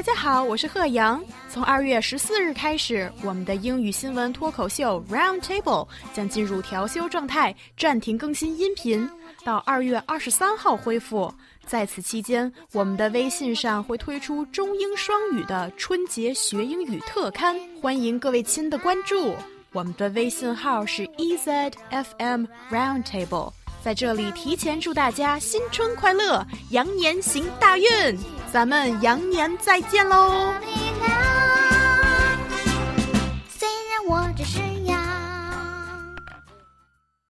大家好，我是贺阳。从二月十四日开始，我们的英语新闻脱口秀 Round Table 将进入调休状态，暂停更新音频，到二月二十三号恢复。在此期间，我们的微信上会推出中英双语的春节学英语特刊，欢迎各位亲的关注。我们的微信号是 ezfm roundtable。在这里提前祝大家新春快乐，羊年行大运！咱们羊年再见喽。虽然我只是